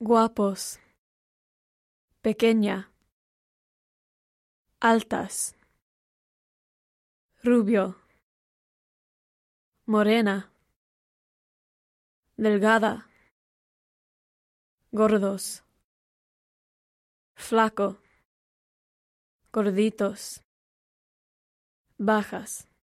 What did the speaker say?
guapos, pequeña, altas, rubio, morena, delgada, gordos, flaco, gorditos, bajas.